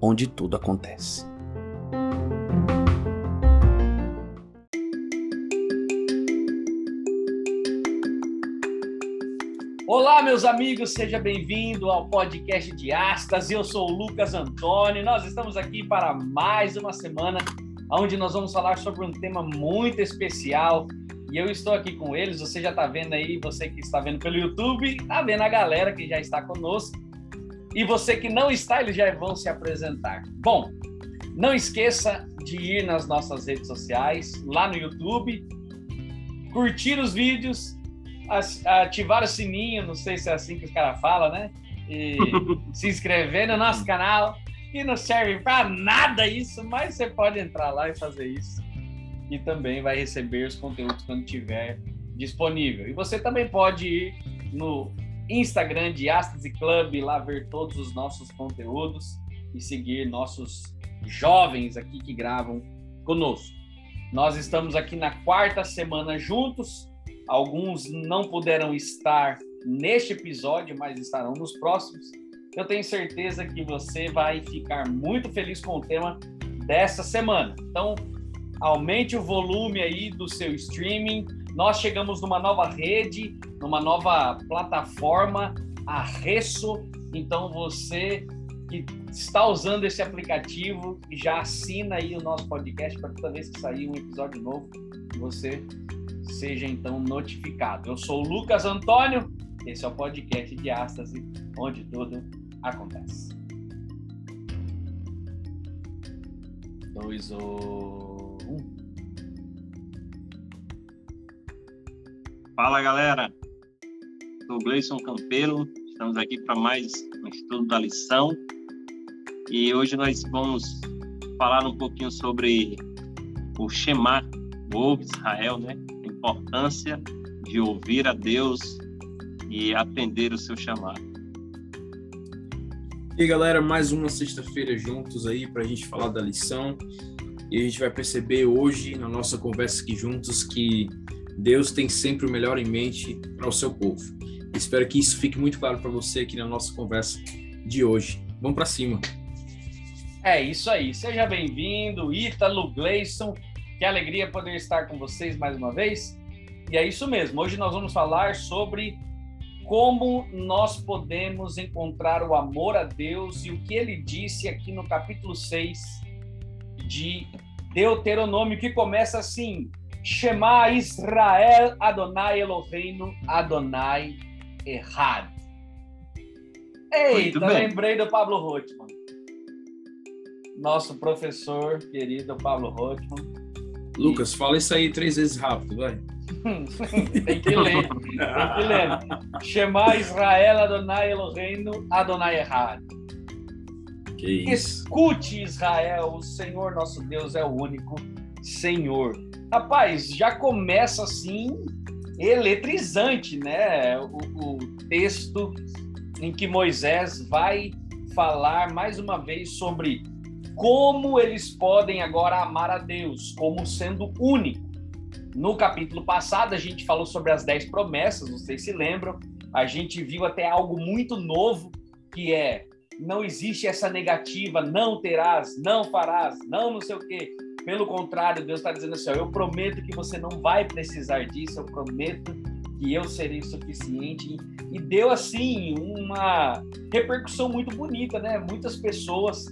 onde tudo acontece. Olá, meus amigos, seja bem-vindo ao podcast de Astas. Eu sou o Lucas Antônio. Nós estamos aqui para mais uma semana onde nós vamos falar sobre um tema muito especial. E eu estou aqui com eles. Você já está vendo aí, você que está vendo pelo YouTube, está vendo a galera que já está conosco. E você que não está, eles já vão se apresentar. Bom, não esqueça de ir nas nossas redes sociais, lá no YouTube, curtir os vídeos ativar o sininho, não sei se é assim que os caras falam, né? E se inscrever no nosso canal, que não serve para nada isso, mas você pode entrar lá e fazer isso. E também vai receber os conteúdos quando tiver disponível. E você também pode ir no Instagram de Astase Club, lá ver todos os nossos conteúdos e seguir nossos jovens aqui que gravam conosco. Nós estamos aqui na quarta semana juntos Alguns não puderam estar neste episódio, mas estarão nos próximos. Eu tenho certeza que você vai ficar muito feliz com o tema dessa semana. Então, aumente o volume aí do seu streaming. Nós chegamos numa nova rede, numa nova plataforma, a Resso. Então, você que está usando esse aplicativo, já assina aí o nosso podcast para toda vez que sair um episódio novo, você seja então notificado. Eu sou o Lucas Antônio, esse é o podcast de Ástase, onde tudo acontece. Dois ou um. Fala galera, sou Gleison Campelo, estamos aqui para mais um estudo da lição e hoje nós vamos falar um pouquinho sobre o Shema, o Israel, né? importância de ouvir a Deus e atender o seu chamado. E galera, mais uma sexta-feira juntos aí para a gente falar da lição. E a gente vai perceber hoje, na nossa conversa aqui juntos, que Deus tem sempre o melhor em mente para o seu povo. Espero que isso fique muito claro para você aqui na nossa conversa de hoje. Vamos para cima. É isso aí. Seja bem-vindo, Ítalo Gleison. Que alegria poder estar com vocês mais uma vez. E é isso mesmo. Hoje nós vamos falar sobre como nós podemos encontrar o amor a Deus e o que ele disse aqui no capítulo 6 de Deuteronômio, que começa assim: Shema Israel Adonai Eloheinu Adonai Errad. Eita, lembrei do Pablo Rotman. Nosso professor querido Pablo Rotman Lucas, fala isso aí três vezes rápido, vai. tem que ler, tem que ler. Shema Israel Adonai Eloheinu Adonai Errad. Que isso. Escute Israel, o Senhor nosso Deus é o único Senhor. Rapaz, já começa assim eletrizante, né? O, o texto em que Moisés vai falar mais uma vez sobre como eles podem agora amar a Deus como sendo único. No capítulo passado, a gente falou sobre as dez promessas, vocês se lembram? A gente viu até algo muito novo, que é não existe essa negativa, não terás, não farás, não não sei o quê. Pelo contrário, Deus está dizendo assim: ó, eu prometo que você não vai precisar disso, eu prometo que eu serei suficiente. E deu, assim, uma repercussão muito bonita, né? Muitas pessoas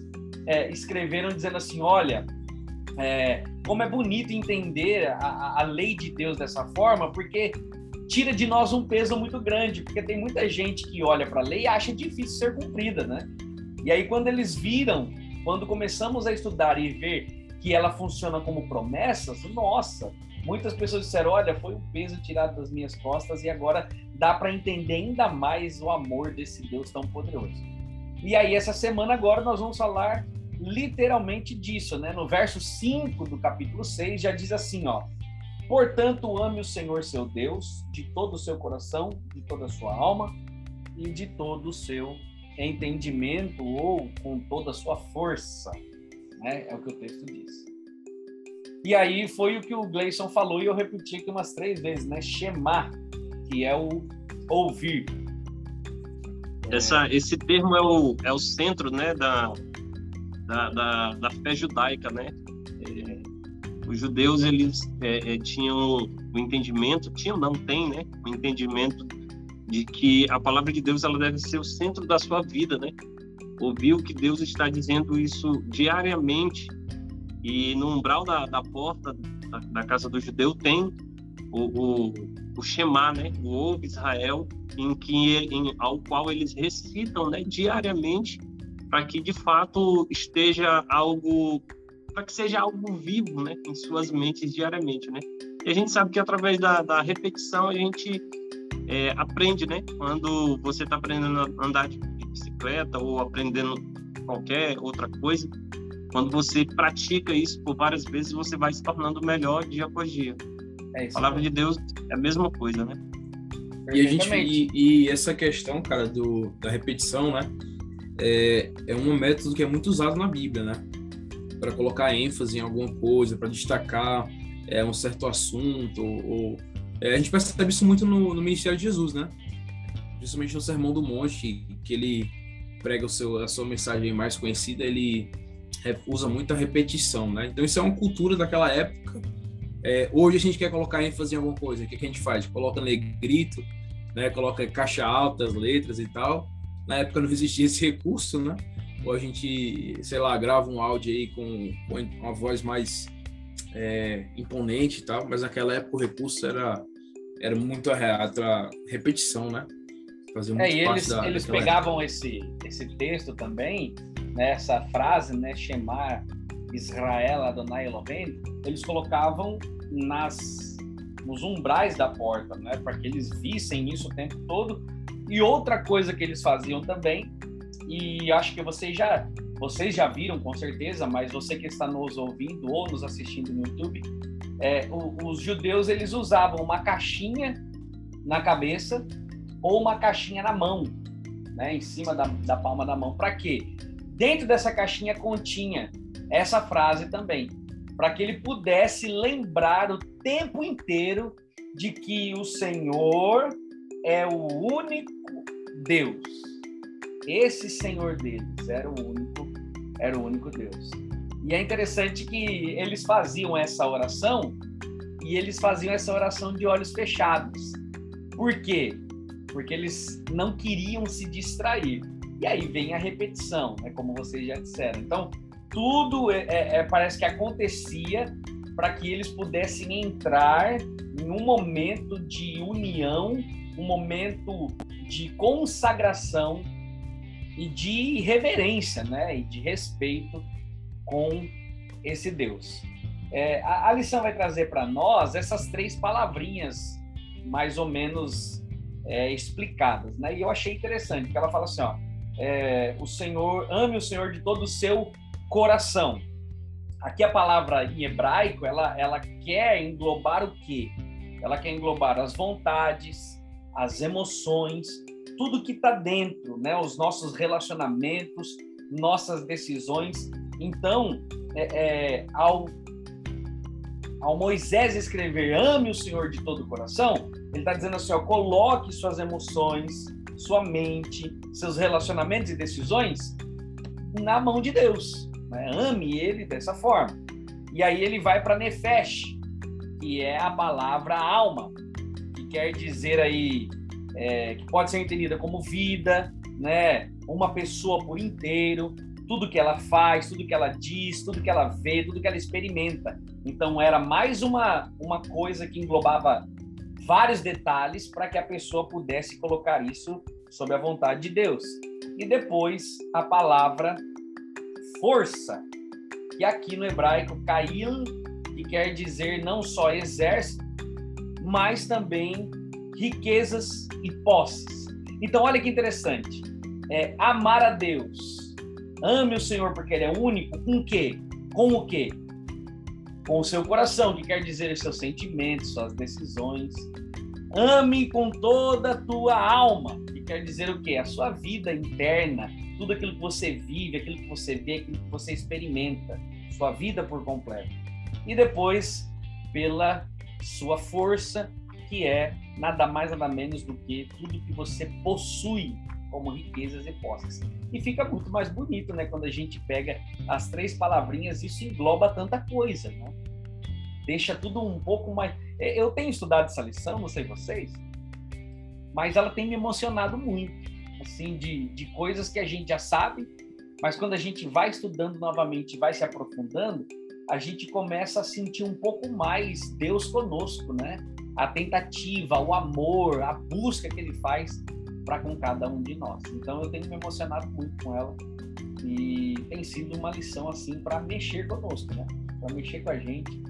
é, escreveram dizendo assim: olha, é, como é bonito entender a, a lei de Deus dessa forma, porque tira de nós um peso muito grande, porque tem muita gente que olha para a lei e acha difícil ser cumprida, né? E aí, quando eles viram, quando começamos a estudar e ver que ela funciona como promessas, nossa, muitas pessoas disseram: olha, foi um peso tirado das minhas costas e agora dá para entender ainda mais o amor desse Deus tão poderoso. E aí, essa semana agora, nós vamos falar literalmente disso, né? No verso 5 do capítulo 6 já diz assim, ó: Portanto, ame o Senhor seu Deus de todo o seu coração, de toda a sua alma e de todo o seu entendimento ou com toda a sua força, né? É o que o texto diz. E aí foi o que o Gleison falou e eu repeti aqui umas três vezes, né? Shema, que é o ouvir. Essa, esse termo é o, é o centro, né, da, da, da, da fé judaica, né? É, os judeus, eles é, é, tinham o entendimento, tinham, não tem, né? O entendimento de que a palavra de Deus, ela deve ser o centro da sua vida, né? Ouvir o que Deus está dizendo isso diariamente e no umbral da, da porta da, da casa do judeu tem o, o, o Shema, né? O Ouve Israel, em que em, ao qual eles recitam, né, diariamente para que de fato esteja algo, para que seja algo vivo, né, em suas mentes diariamente, né? E a gente sabe que através da, da repetição a gente é, aprende, né? Quando você está aprendendo a andar de bicicleta ou aprendendo qualquer outra coisa, quando você pratica isso por várias vezes, você vai se tornando melhor dia após dia. É a palavra de Deus é a mesma coisa, né? E, a gente, e, e, essa questão, cara, do, da repetição, né? é, é um método que é muito usado na Bíblia, né? Para colocar ênfase em alguma coisa, para destacar é, um certo assunto. Ou, é, a gente percebe isso muito no, no, ministério de Jesus, né? Principalmente no Sermão do Monte, que ele prega o seu, a sua mensagem mais conhecida, ele usa muita repetição, né? Então isso é uma cultura daquela época. É, hoje a gente quer colocar ênfase em alguma coisa, o que, que a gente faz? Coloca negrito, né? Coloca caixa alta, as letras e tal na época não existia esse recurso, né? Ou a gente, sei lá, grava um áudio aí com, com uma voz mais é, imponente e tal, mas naquela época o recurso era, era muito a, a repetição, né? É, eles, da, eles pegavam esse, esse texto também, né, essa frase, né, Shemar Israel Adonai Elohim, eles colocavam nas nos umbrais da porta, né, para que eles vissem isso o tempo todo. E outra coisa que eles faziam também, e acho que vocês já, vocês já viram com certeza, mas você que está nos ouvindo ou nos assistindo no YouTube, é, o, os judeus eles usavam uma caixinha na cabeça ou uma caixinha na mão, né, em cima da, da palma da mão. Para quê? Dentro dessa caixinha continha essa frase também, para que ele pudesse lembrar o tempo inteiro de que o Senhor é o único Deus. Esse Senhor deles era o único, era o único Deus. E é interessante que eles faziam essa oração e eles faziam essa oração de olhos fechados. Por quê? Porque eles não queriam se distrair. E aí vem a repetição, né? como vocês já disseram. Então, tudo é, é, é parece que acontecia para que eles pudessem entrar em um momento de união um momento de consagração e de reverência, né, e de respeito com esse Deus. É, a, a, lição vai trazer para nós essas três palavrinhas mais ou menos é, explicadas, né? E eu achei interessante que ela fala assim, ó, é, o Senhor ame o Senhor de todo o seu coração. Aqui a palavra em hebraico ela ela quer englobar o quê? Ela quer englobar as vontades, as emoções, tudo que está dentro, né? Os nossos relacionamentos, nossas decisões. Então, é, é, ao, ao Moisés escrever ame o Senhor de todo o coração, ele está dizendo assim, ó, coloque suas emoções, sua mente, seus relacionamentos e decisões na mão de Deus. Né? Ame ele dessa forma. E aí ele vai para Nefesh, que é a palavra alma quer dizer aí, é, que pode ser entendida como vida, né? Uma pessoa por inteiro, tudo que ela faz, tudo que ela diz, tudo que ela vê, tudo que ela experimenta. Então era mais uma, uma coisa que englobava vários detalhes para que a pessoa pudesse colocar isso sob a vontade de Deus. E depois a palavra força, que aqui no hebraico caíl, que quer dizer não só exército, mas também riquezas e posses. Então, olha que interessante. É, amar a Deus Ame o Senhor porque Ele é único. Com o quê? Com o quê? Com o seu coração, que quer dizer seus sentimentos, suas decisões. Ame com toda a tua alma, que quer dizer o quê? A sua vida interna, tudo aquilo que você vive, aquilo que você vê, aquilo que você experimenta, sua vida por completo. E depois, pela sua força, que é nada mais nada menos do que tudo que você possui como riquezas e posses. E fica muito mais bonito, né, quando a gente pega as três palavrinhas, isso engloba tanta coisa, né? Deixa tudo um pouco mais. É, eu tenho estudado essa lição, não sei vocês, mas ela tem me emocionado muito, assim, de, de coisas que a gente já sabe, mas quando a gente vai estudando novamente, vai se aprofundando, a gente começa a sentir um pouco mais Deus conosco, né? A tentativa, o amor, a busca que ele faz para com cada um de nós. Então eu tenho me emocionado muito com ela e tem sido uma lição assim para mexer conosco, né? Para mexer com a gente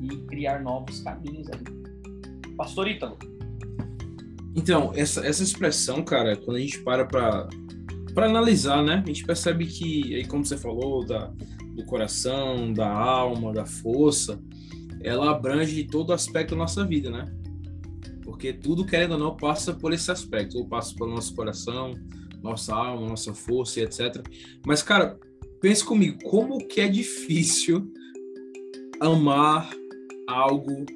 e criar novos caminhos aí. Pastor Ítalo. Então, essa, essa expressão, cara, quando a gente para para para analisar, né? A gente percebe que, aí como você falou, da, do coração, da alma, da força, ela abrange todo aspecto da nossa vida, né? Porque tudo, querendo ou não, passa por esse aspecto, ou passa pelo nosso coração, nossa alma, nossa força e etc. Mas, cara, pense comigo, como que é difícil amar algo.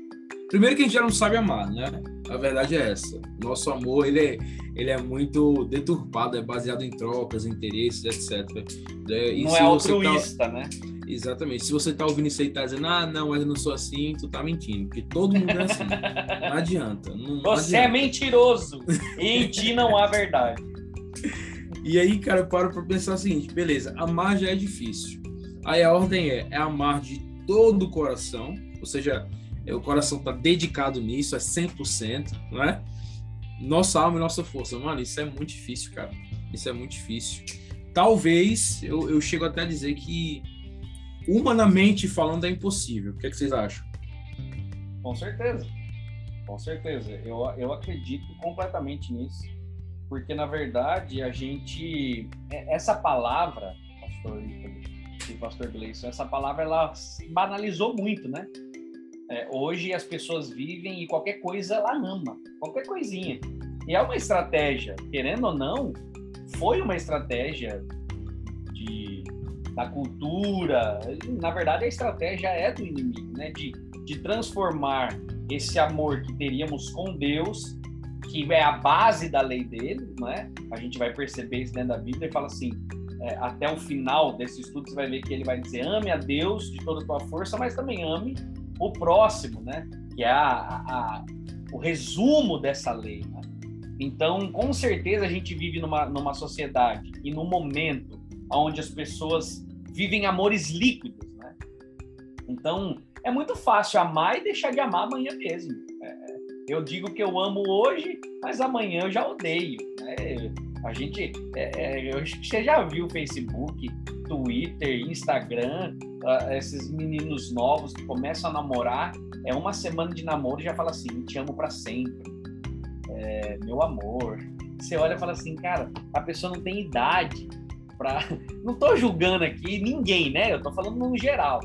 Primeiro que a gente já não sabe amar, né? A verdade é essa. Nosso amor, ele é, ele é muito deturpado, é baseado em trocas, interesses, etc. É, e não é tá altruísta, tá... né? Exatamente. Se você tá ouvindo isso aí e tá dizendo, ah, não, mas eu não sou assim, tu tá mentindo. Porque todo mundo é assim. não adianta. Não, você é adianta. é mentiroso. E em ti não há verdade. E aí, cara, eu paro pra pensar o seguinte: beleza, amar já é difícil. Aí a ordem é, é amar de todo o coração, ou seja, é, o coração tá dedicado nisso, é 100%, não é? Nossa alma e nossa força. Mano, isso é muito difícil, cara. Isso é muito difícil. Talvez eu, eu chego até a dizer que humanamente falando, é impossível. O que, é que vocês acham? Com certeza. Com certeza. Eu, eu acredito completamente nisso. Porque, na verdade, a gente. É, essa palavra, pastor e pastor Gleison, essa palavra ela banalizou muito, né? É, hoje as pessoas vivem e qualquer coisa ela ama, qualquer coisinha. E é uma estratégia, querendo ou não, foi uma estratégia da cultura. Na verdade, a estratégia é do inimigo, né? De, de transformar esse amor que teríamos com Deus, que é a base da lei dele, não é? A gente vai perceber isso dentro da Bíblia e fala assim: é, até o final desse estudo, você vai ver que ele vai dizer: ame a Deus de toda a tua força, mas também ame o próximo, né? Que é a, a, o resumo dessa lei. Né? Então, com certeza, a gente vive numa, numa sociedade e num momento onde as pessoas vivem amores líquidos, né? Então, é muito fácil amar e deixar de amar amanhã mesmo. É, eu digo que eu amo hoje, mas amanhã eu já odeio. Né? A gente, é, é, você já viu Facebook, Twitter, Instagram, uh, esses meninos novos que começam a namorar, é uma semana de namoro e já fala assim, te amo para sempre, é, meu amor. Você olha e fala assim, cara, a pessoa não tem idade para não estou julgando aqui ninguém, né? Eu estou falando no geral.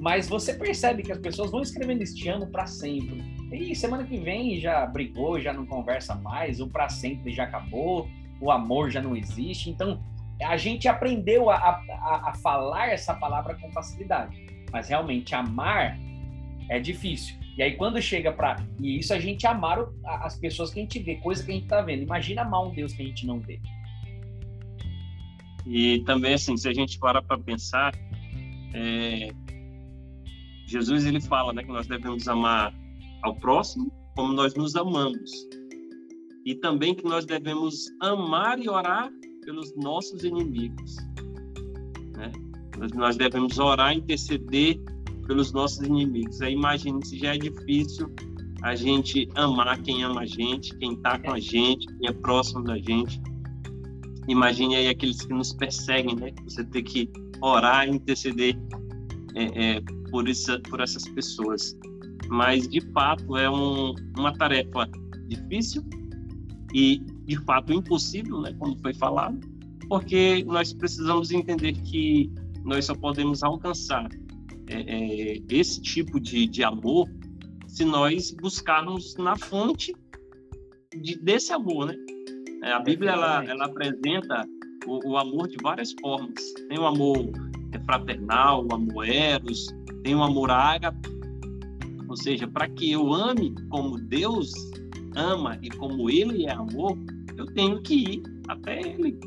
Mas você percebe que as pessoas vão escrevendo este ano para sempre. E semana que vem já brigou, já não conversa mais, o para sempre já acabou, o amor já não existe. Então, a gente aprendeu a, a, a falar essa palavra com facilidade. Mas realmente amar é difícil. E aí quando chega para e isso a gente amar as pessoas que a gente vê, coisa que a gente tá vendo. Imagina amar um Deus que a gente não vê. E também, assim, se a gente para para pensar, é, Jesus ele fala né, que nós devemos amar ao próximo como nós nos amamos. E também que nós devemos amar e orar pelos nossos inimigos. Né? Nós devemos orar e interceder pelos nossos inimigos. Aí imagine se já é difícil a gente amar quem ama a gente, quem está com a gente, quem é próximo da gente. Imagine aí aqueles que nos perseguem, né? Você ter que orar e interceder é, é, por, isso, por essas pessoas. Mas, de fato, é um, uma tarefa difícil e, de fato, impossível, né? Como foi falado. porque nós precisamos entender que nós só podemos alcançar é, é, esse tipo de, de amor se nós buscarmos na fonte de, desse amor, né? É, a Bíblia ela, ela apresenta o, o, amor de várias formas. Tem o amor fraternal, o amor eros, tem o amor ágape. Ou seja, para que eu ame como Deus ama e como Ele é amor, eu tenho que ir até Ele.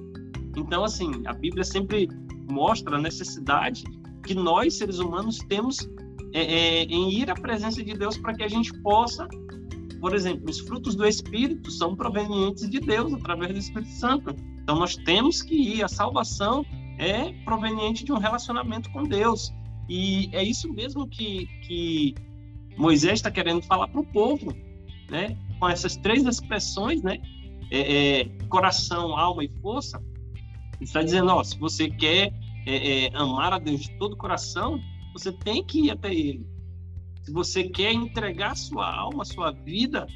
Então, assim, a Bíblia sempre mostra a necessidade que nós, seres humanos, temos é, é, em ir à presença de Deus para que a gente possa, por exemplo, os frutos do Espírito são provenientes de Deus através do Espírito Santo. Então nós temos que ir. A salvação é proveniente de um relacionamento com Deus. E é isso mesmo que, que Moisés está querendo falar para o povo, né? Com essas três expressões, né? É, é, coração, alma e força. Ele está dizendo, ó, se você quer é, é, amar a Deus de todo o coração, você tem que ir até Ele. Se você quer entregar sua alma, sua vida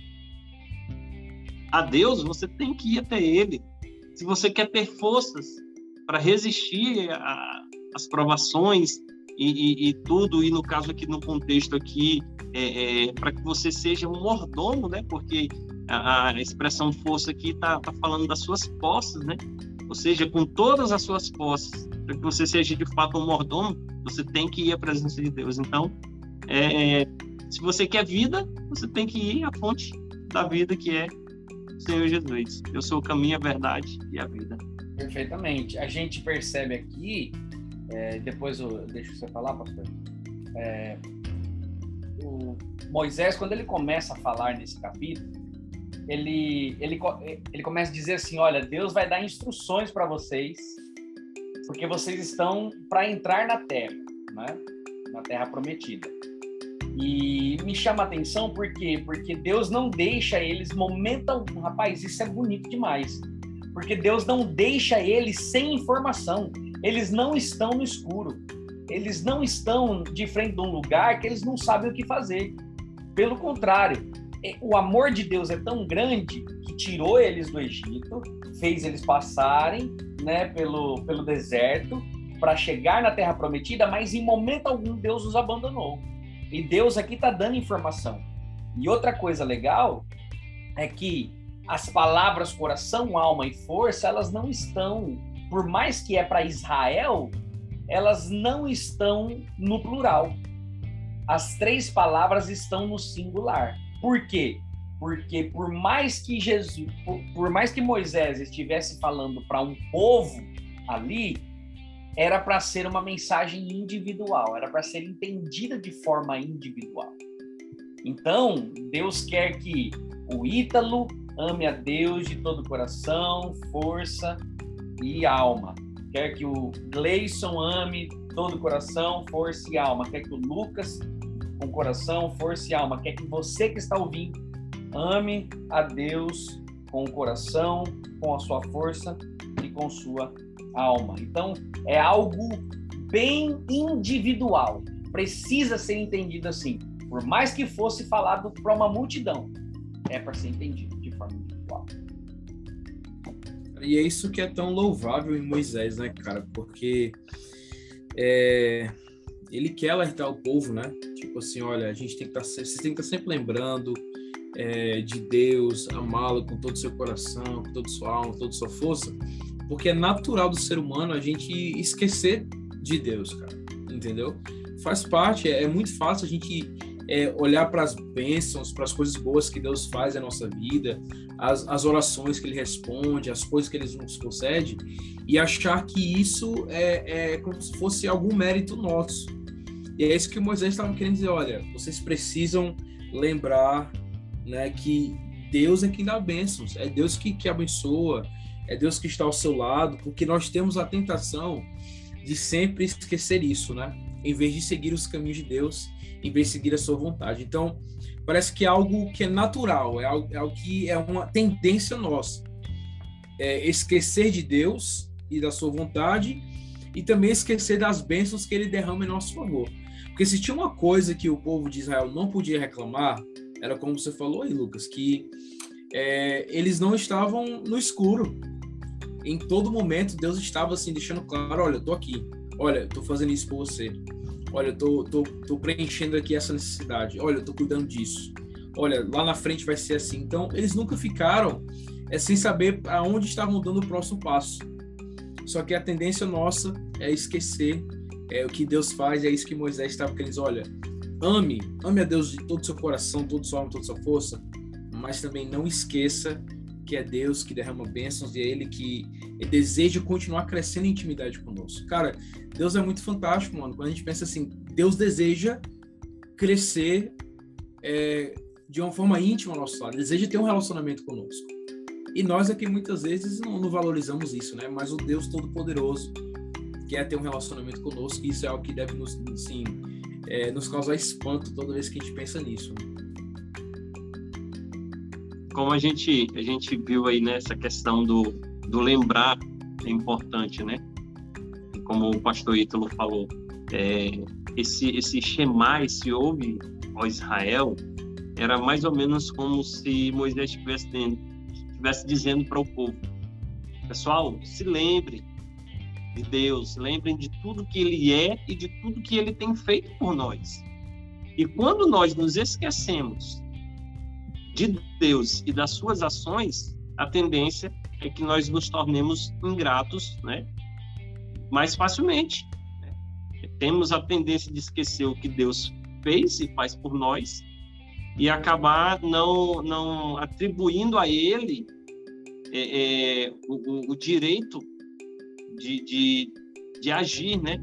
a Deus, você tem que ir até Ele. Se você quer ter forças para resistir às provações e, e, e, tudo, e no caso aqui no contexto aqui, é, é, para que você seja um mordomo, né? Porque a, a expressão força aqui está tá falando das suas posses, né? Ou seja, com todas as suas posses, para que você seja de fato um mordomo, você tem que ir à presença de Deus. Então, é, se você quer vida, você tem que ir à fonte da vida que é o Senhor Jesus. Eu sou o caminho, a verdade e a vida. Perfeitamente. A gente percebe aqui, é, depois eu deixo você falar, pastor. É, o Moisés, quando ele começa a falar nesse capítulo, ele, ele, ele começa a dizer assim: olha, Deus vai dar instruções para vocês, porque vocês estão para entrar na terra, né? na terra prometida. E me chama a atenção por quê? Porque Deus não deixa eles momento algum. Rapaz, isso é bonito demais. Porque Deus não deixa eles sem informação. Eles não estão no escuro. Eles não estão de frente de um lugar que eles não sabem o que fazer. Pelo contrário, é, o amor de Deus é tão grande que tirou eles do Egito, fez eles passarem né, pelo, pelo deserto para chegar na Terra Prometida, mas em momento algum Deus os abandonou. E Deus aqui está dando informação. E outra coisa legal é que as palavras coração, alma e força, elas não estão, por mais que é para Israel, elas não estão no plural. As três palavras estão no singular. Por quê? Porque por mais que Jesus, por, por mais que Moisés estivesse falando para um povo ali, era para ser uma mensagem individual, era para ser entendida de forma individual. Então, Deus quer que o Ítalo ame a Deus de todo coração, força e alma. Quer que o Gleison ame todo coração, força e alma. Quer que o Lucas com coração, força e alma. Quer que você que está ouvindo ame a Deus com o coração, com a sua força e com sua alma. Então, é algo bem individual. Precisa ser entendido assim. Por mais que fosse falado para uma multidão, é para ser entendido de forma individual. E é isso que é tão louvável em Moisés, né, cara? Porque é, ele quer alertar o povo, né? Tipo assim, olha, a gente tem que estar, tá vocês têm que estar tá sempre lembrando é, de Deus, amá-lo com todo o seu coração, com toda a sua alma, com toda a sua força, porque é natural do ser humano a gente esquecer de Deus, cara, entendeu? Faz parte, é, é muito fácil a gente é, olhar para as bênçãos, para as coisas boas que Deus faz na nossa vida, as, as orações que Ele responde, as coisas que Ele nos concede, e achar que isso é, é como se fosse algum mérito nosso e é isso que Moisés estava querendo dizer, olha, vocês precisam lembrar né, que Deus é quem dá bênçãos, é Deus que, que abençoa, é Deus que está ao seu lado, porque nós temos a tentação de sempre esquecer isso, né? Em vez de seguir os caminhos de Deus, em vez de seguir a sua vontade. Então, parece que é algo que é natural, é algo, é algo que é uma tendência nossa. É esquecer de Deus e da sua vontade e também esquecer das bênçãos que ele derrama em nosso favor. Porque se tinha uma coisa que o povo de Israel não podia reclamar, era como você falou aí, Lucas, que é, eles não estavam no escuro. em todo momento Deus estava assim deixando claro, olha, eu tô aqui. Olha, eu tô fazendo isso por você. Olha, eu tô, tô, tô preenchendo aqui essa necessidade. Olha, eu tô cuidando disso. Olha, lá na frente vai ser assim. Então, eles nunca ficaram é, sem saber aonde estavam dando o próximo passo. Só que a tendência nossa é esquecer é, o que Deus faz, é isso que Moisés estava querendo dizer. Olha, ame, ame a Deus de todo o seu coração, todo o seu alma, toda sua força, mas também não esqueça que é Deus que derrama bênçãos e é Ele que deseja continuar crescendo em intimidade conosco. Cara, Deus é muito fantástico, mano. Quando a gente pensa assim, Deus deseja crescer é, de uma forma íntima ao nosso lado, deseja ter um relacionamento conosco. E nós aqui muitas vezes não, não valorizamos isso, né? Mas o Deus Todo-Poderoso quer ter um relacionamento conosco e isso é algo que deve nos, assim, é, nos causar espanto toda vez que a gente pensa nisso. Né? como a gente a gente viu aí nessa questão do, do lembrar é importante, né? Como o pastor Ítalo falou, é, esse esse Shema, esse ouve ó Israel, era mais ou menos como se Moisés estivesse dizendo para o povo: pessoal, se lembre de Deus, lembrem de tudo que Ele é e de tudo que Ele tem feito por nós. E quando nós nos esquecemos de Deus e das suas ações, a tendência é que nós nos tornemos ingratos, né? Mais facilmente. Né? Temos a tendência de esquecer o que Deus fez e faz por nós e acabar não não atribuindo a Ele é, é, o, o, direito de, de, de agir, né?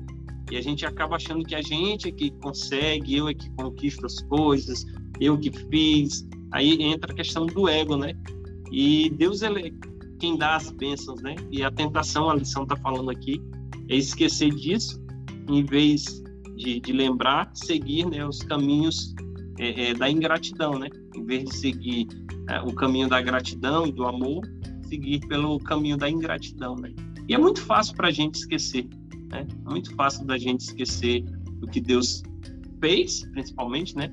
E a gente acaba achando que a gente é que consegue, eu é que conquisto as coisas, eu que fiz, Aí entra a questão do ego, né? E Deus ele é quem dá as bênçãos, né? E a tentação, a lição está falando aqui, é esquecer disso, em vez de, de lembrar, seguir né, os caminhos é, é, da ingratidão, né? Em vez de seguir é, o caminho da gratidão e do amor, seguir pelo caminho da ingratidão, né? E é muito fácil para a gente esquecer, né? É muito fácil da gente esquecer o que Deus fez, principalmente, né?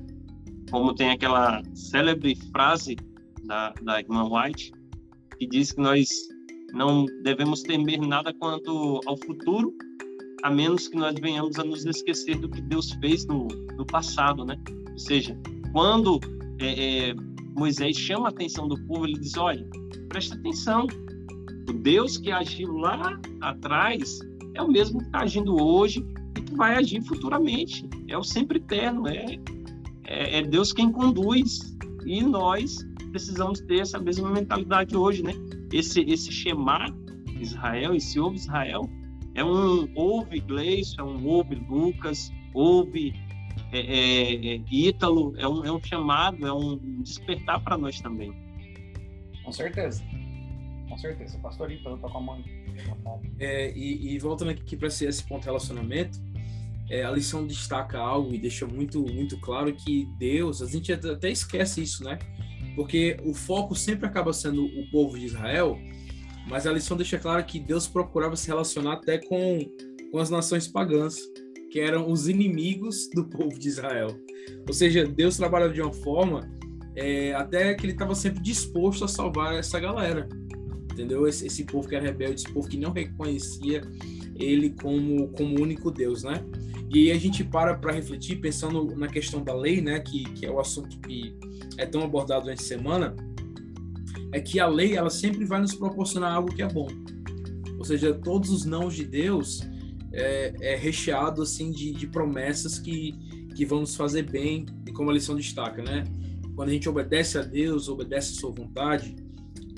como tem aquela célebre frase da, da irmã White, que diz que nós não devemos temer nada quanto ao futuro, a menos que nós venhamos a nos esquecer do que Deus fez no, no passado, né? Ou seja, quando é, é, Moisés chama a atenção do povo, ele diz: olha, presta atenção, o Deus que agiu lá atrás é o mesmo que está agindo hoje e que vai agir futuramente. É o sempre eterno, é é, é Deus quem conduz e nós precisamos ter essa mesma mentalidade hoje, né? Esse esse Shema Israel, esse ouve Israel, é um ouve Gleison, é um ouve Lucas, ouve é, é, é, Ítalo, é um, é um chamado, é um despertar para nós também. Com certeza. Com certeza. Pastor Ítalo tá com a mão. É, e, e voltando aqui para esse, ponto relacionamento, é, a lição destaca algo e deixa muito, muito claro que Deus, a gente até esquece isso, né? Porque o foco sempre acaba sendo o povo de Israel, mas a lição deixa claro que Deus procurava se relacionar até com, com as nações pagãs, que eram os inimigos do povo de Israel. Ou seja, Deus trabalha de uma forma é, até que ele estava sempre disposto a salvar essa galera, entendeu? Esse, esse povo que era rebelde, esse povo que não reconhecia ele como, como único Deus, né? E aí a gente para para refletir, pensando na questão da lei, né, que, que é o assunto que é tão abordado essa semana, é que a lei ela sempre vai nos proporcionar algo que é bom. Ou seja, todos os nãos de Deus é, é recheado assim de, de promessas que, que vão nos fazer bem, e como a lição destaca, né? Quando a gente obedece a Deus, obedece a sua vontade,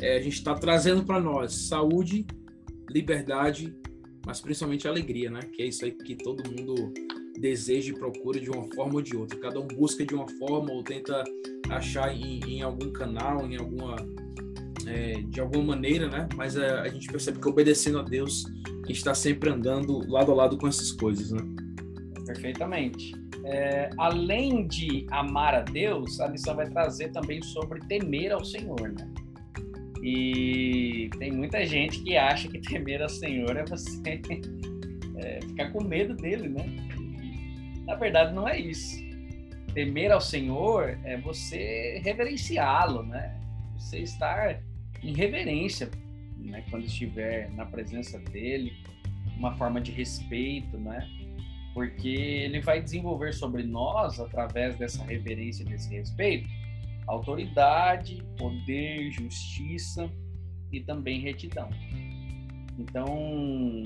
é, a gente está trazendo para nós saúde, liberdade mas principalmente alegria, né? Que é isso aí que todo mundo deseja e procura de uma forma ou de outra. Cada um busca de uma forma ou tenta achar em, em algum canal, em alguma é, de alguma maneira, né? Mas a, a, gente percebe que obedecendo a Deus, a gente está sempre andando lado a lado com essas coisas, né? Perfeitamente. É, além de amar a Deus, a lição vai trazer também sobre temer ao Senhor, né? E tem muita gente que acha que temer ao Senhor é você é, ficar com medo dele, né? Na verdade, não é isso. Temer ao Senhor é você reverenciá-lo, né? Você estar em reverência né, quando estiver na presença dele, uma forma de respeito, né? Porque ele vai desenvolver sobre nós, através dessa reverência, desse respeito, autoridade, poder, justiça e também retidão. Então,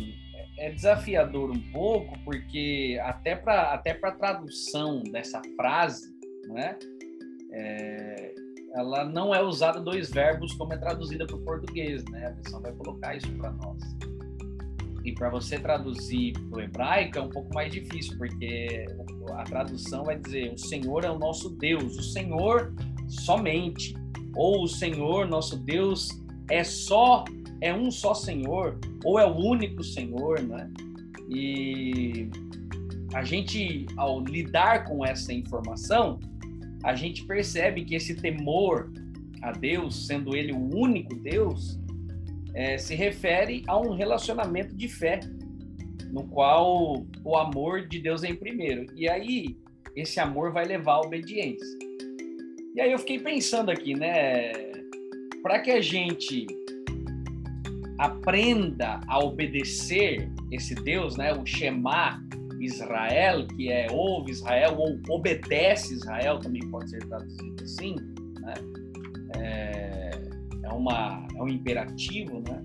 é desafiador um pouco, porque até para até a tradução dessa frase, né, é, ela não é usada dois verbos como é traduzida para o português, né? A versão vai colocar isso para nós. E para você traduzir para o hebraico é um pouco mais difícil, porque a tradução vai dizer: o Senhor é o nosso Deus, o Senhor somente, ou o Senhor nosso Deus é só, é um só Senhor, ou é o único Senhor, né? E a gente, ao lidar com essa informação, a gente percebe que esse temor a Deus, sendo Ele o único Deus, é, se refere a um relacionamento de fé, no qual o amor de Deus é em primeiro. E aí, esse amor vai levar à obediência. E aí eu fiquei pensando aqui, né? Para que a gente aprenda a obedecer esse Deus, né? O Shema Israel, que é ouve Israel ou obedece Israel, também pode ser traduzido assim, né? É, é, uma, é um imperativo, né?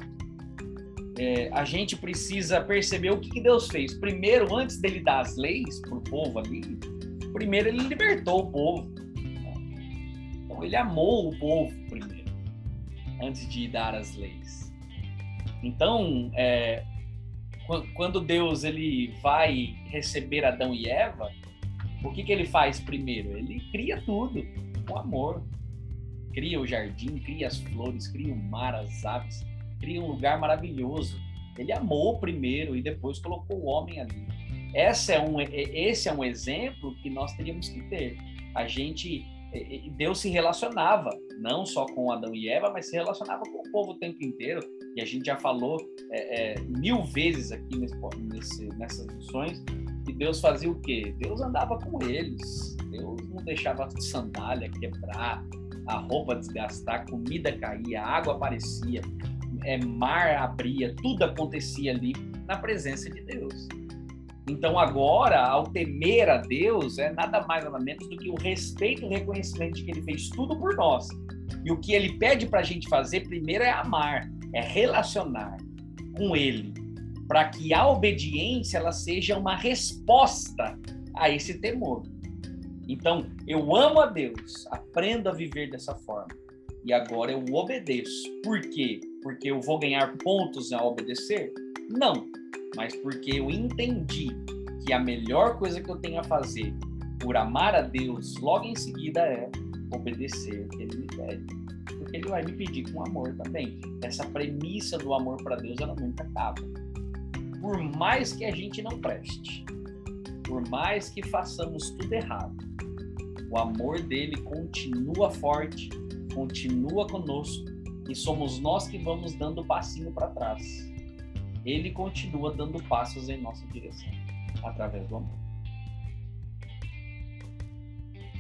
É, a gente precisa perceber o que, que Deus fez. Primeiro, antes dele dar as leis para o povo ali, primeiro ele libertou o povo. Então, ele amou o povo primeiro, antes de dar as leis. Então, é, quando Deus ele vai receber Adão e Eva, o que, que ele faz primeiro? Ele cria tudo com amor. Cria o jardim, cria as flores, cria o mar, as aves, cria um lugar maravilhoso. Ele amou primeiro e depois colocou o homem ali. Essa é um, esse é um exemplo que nós teríamos que ter. A gente Deus se relacionava não só com Adão e Eva, mas se relacionava com o povo o tempo inteiro. E a gente já falou é, é, mil vezes aqui nesse, nesse, nessas lições que Deus fazia o quê? Deus andava com eles. Deus não deixava a sandália quebrar, a roupa desgastar, a comida caía, a água aparecia, é, mar abria, tudo acontecia ali na presença de Deus. Então, agora, ao temer a Deus, é nada mais nada menos do que o respeito e o reconhecimento de que Ele fez tudo por nós. E o que Ele pede para a gente fazer primeiro é amar, é relacionar com Ele, para que a obediência ela seja uma resposta a esse temor. Então, eu amo a Deus, aprendo a viver dessa forma. E agora eu obedeço. Por quê? Porque eu vou ganhar pontos a obedecer? Não mas porque eu entendi que a melhor coisa que eu tenho a fazer por amar a Deus logo em seguida é obedecer o que ele me pede. Porque ele vai me pedir com amor também. Essa premissa do amor para Deus, ela nunca acaba. Por mais que a gente não preste, por mais que façamos tudo errado, o amor dele continua forte, continua conosco e somos nós que vamos dando o passinho para trás ele continua dando passos em nossa direção, através do amor.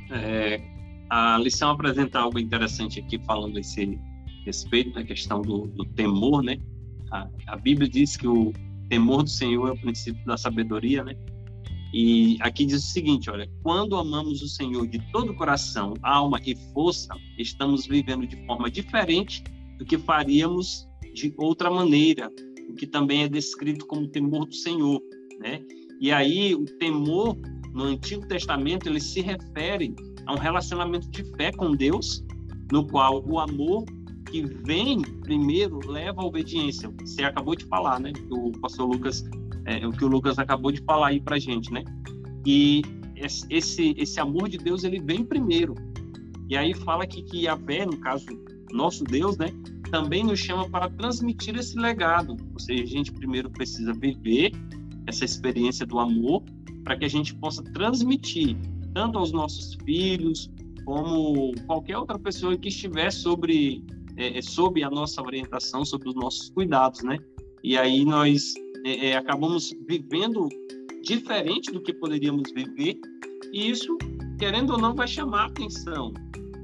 É, a lição apresenta algo interessante aqui, falando esse respeito da questão do, do temor, né? A, a, Bíblia diz que o temor do Senhor é o princípio da sabedoria, né? E aqui diz o seguinte, olha, quando amamos o Senhor de todo o coração, alma e força, estamos vivendo de forma diferente do que faríamos de outra maneira, o que também é descrito como temor do Senhor, né? E aí o temor no Antigo Testamento ele se refere a um relacionamento de fé com Deus, no qual o amor que vem primeiro leva à obediência. Você acabou de falar, né? O pastor Lucas, é, o que o Lucas acabou de falar aí para gente, né? E esse esse amor de Deus ele vem primeiro. E aí fala que que Yahvé, no caso nosso Deus, né? Também nos chama para transmitir esse legado. Ou seja, a gente primeiro precisa viver essa experiência do amor para que a gente possa transmitir tanto aos nossos filhos como qualquer outra pessoa que estiver sobre é, é sob a nossa orientação, sobre os nossos cuidados, né? E aí nós é, é, acabamos vivendo diferente do que poderíamos viver e isso, querendo ou não, vai chamar a atenção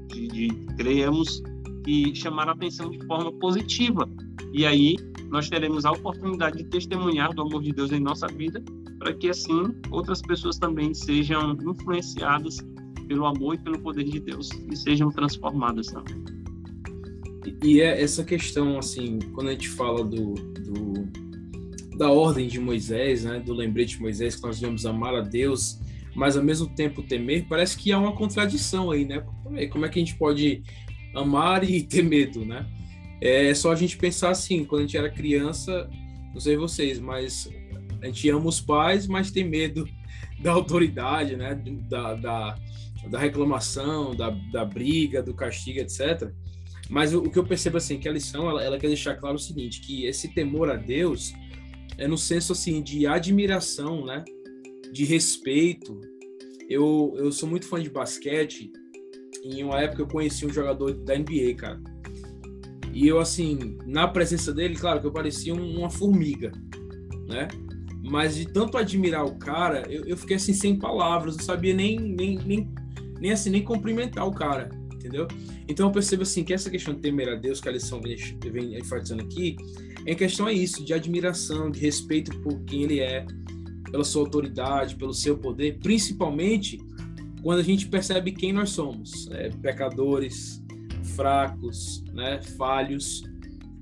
de, de criamos e chamar a atenção de forma positiva. E aí nós teremos a oportunidade de testemunhar do amor de Deus em nossa vida, para que assim outras pessoas também sejam influenciadas pelo amor e pelo poder de Deus e sejam transformadas também. E é essa questão, assim, quando a gente fala do, do da ordem de Moisés, né, do lembrete de Moisés, que nós devemos amar a Deus, mas ao mesmo tempo temer, parece que há uma contradição aí, né? Como é que a gente pode amar e ter medo, né? É só a gente pensar assim, quando a gente era criança, não sei vocês, mas a gente ama os pais, mas tem medo da autoridade, né? Da, da, da reclamação, da, da briga, do castigo, etc. Mas o, que eu percebo assim, que a lição ela, ela quer deixar claro o seguinte, que esse temor a Deus é no senso assim de admiração, né? De respeito. Eu, eu sou muito fã de basquete. Em uma época eu conheci um jogador da NBA, cara. E eu assim, na presença dele, claro que eu parecia uma formiga, né? Mas de tanto admirar o cara, eu, eu fiquei assim sem palavras, não sabia nem, nem, nem, nem assim nem cumprimentar o cara, entendeu? Então eu percebo assim que essa questão de temer a Deus que a lição vem, vem enfatizando aqui, em questão é isso, de admiração, de respeito por quem ele é, pela sua autoridade, pelo seu poder, principalmente quando a gente percebe quem nós somos, é, pecadores, fracos, né, falhos,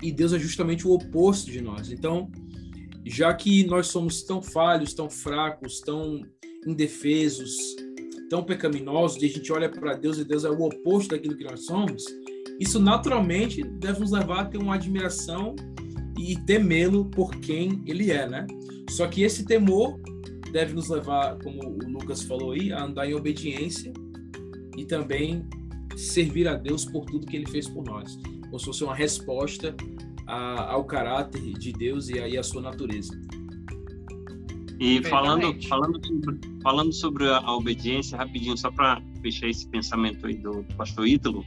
e Deus é justamente o oposto de nós. Então, já que nós somos tão falhos, tão fracos, tão indefesos, tão pecaminosos, e a gente olha para Deus e Deus é o oposto daquilo que nós somos, isso naturalmente deve nos levar a ter uma admiração e temê-lo por quem ele é, né? Só que esse temor deve nos levar, como o Lucas falou aí, a andar em obediência e também servir a Deus por tudo que ele fez por nós, como se fosse uma resposta a, ao caráter de Deus e aí a sua natureza. E falando, falando, sobre, falando sobre a obediência, rapidinho, só para fechar esse pensamento aí do pastor Ítalo,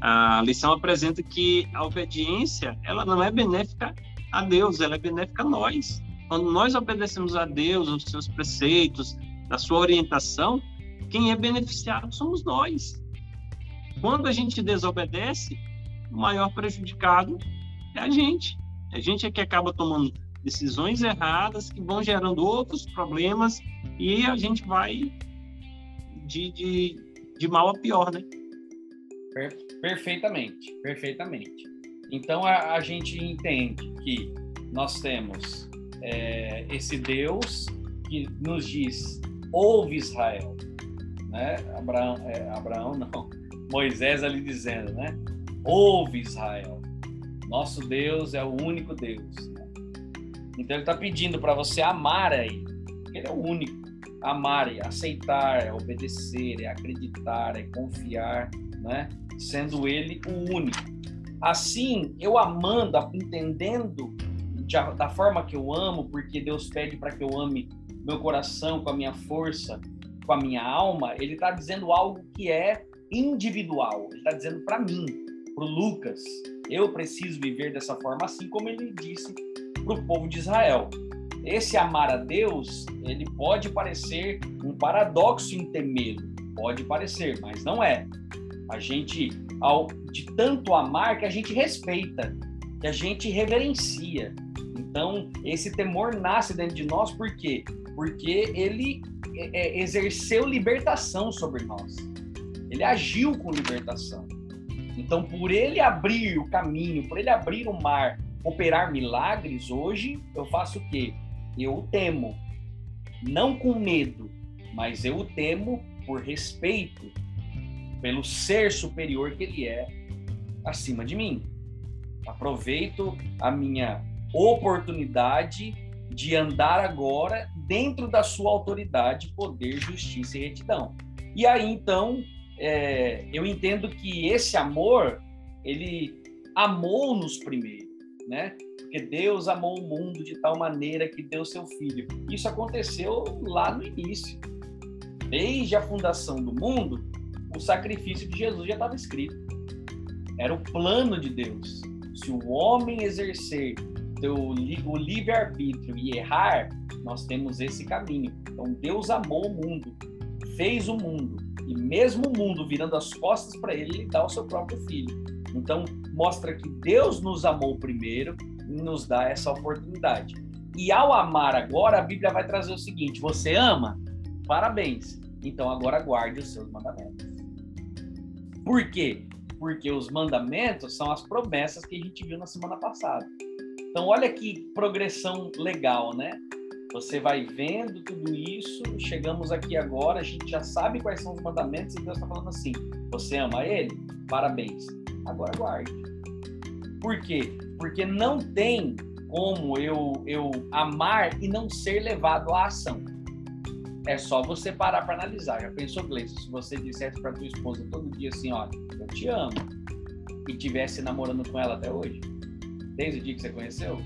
a lição apresenta que a obediência ela não é benéfica a Deus, ela é benéfica a nós. Quando nós obedecemos a Deus, os seus preceitos, a sua orientação, quem é beneficiado somos nós. Quando a gente desobedece, o maior prejudicado é a gente. A gente é que acaba tomando decisões erradas que vão gerando outros problemas e a gente vai de, de, de mal a pior, né? Perfeitamente, perfeitamente. Então a, a gente entende que nós temos é, esse Deus que nos diz: ouve Israel, né? Abraão, é, Abraão não, Moisés ali dizendo, né? Ouve Israel, nosso Deus é o único Deus. Né? Então ele está pedindo para você amar aí, ele é o único. Amar é aceitar, é obedecer, é acreditar, é confiar, né? Sendo ele o único. Assim, eu amando, entendendo da forma que eu amo, porque Deus pede para que eu ame meu coração com a minha força, com a minha alma, ele está dizendo algo que é individual. Ele está dizendo para mim, para o Lucas, eu preciso viver dessa forma, assim como ele disse para o povo de Israel. Esse amar a Deus, ele pode parecer um paradoxo em temê-lo, pode parecer, mas não é. A gente, ao, de tanto amar, que a gente respeita, que a gente reverencia. Então, esse temor nasce dentro de nós, por quê? Porque ele é, é exerceu libertação sobre nós. Ele agiu com libertação. Então, por ele abrir o caminho, por ele abrir o mar, operar milagres, hoje eu faço o quê? Eu o temo. Não com medo, mas eu o temo por respeito pelo ser superior que ele é acima de mim. Aproveito a minha oportunidade de andar agora dentro da sua autoridade, poder, justiça e retidão. E aí então é, eu entendo que esse amor, ele amou-nos primeiro, né? Porque Deus amou o mundo de tal maneira que deu seu filho. Isso aconteceu lá no início. Desde a fundação do mundo, o sacrifício de Jesus já estava escrito. Era o plano de Deus. Se o homem exercer o livre-arbítrio e errar, nós temos esse caminho. Então, Deus amou o mundo, fez o mundo, e mesmo o mundo virando as costas para ele, ele dá o seu próprio filho. Então, mostra que Deus nos amou primeiro, nos dá essa oportunidade. E ao amar agora, a Bíblia vai trazer o seguinte: você ama? Parabéns. Então agora guarde os seus mandamentos. Por quê? Porque os mandamentos são as promessas que a gente viu na semana passada. Então olha que progressão legal, né? Você vai vendo tudo isso, chegamos aqui agora, a gente já sabe quais são os mandamentos e Deus está falando assim: você ama Ele? Parabéns. Agora guarde. Por quê? Porque não tem como eu, eu amar e não ser levado à ação. É só você parar para analisar. Já pensou, Gleice, se você dissesse para tua esposa todo dia assim, olha, eu te amo, e tivesse namorando com ela até hoje? Desde o dia que você conheceu?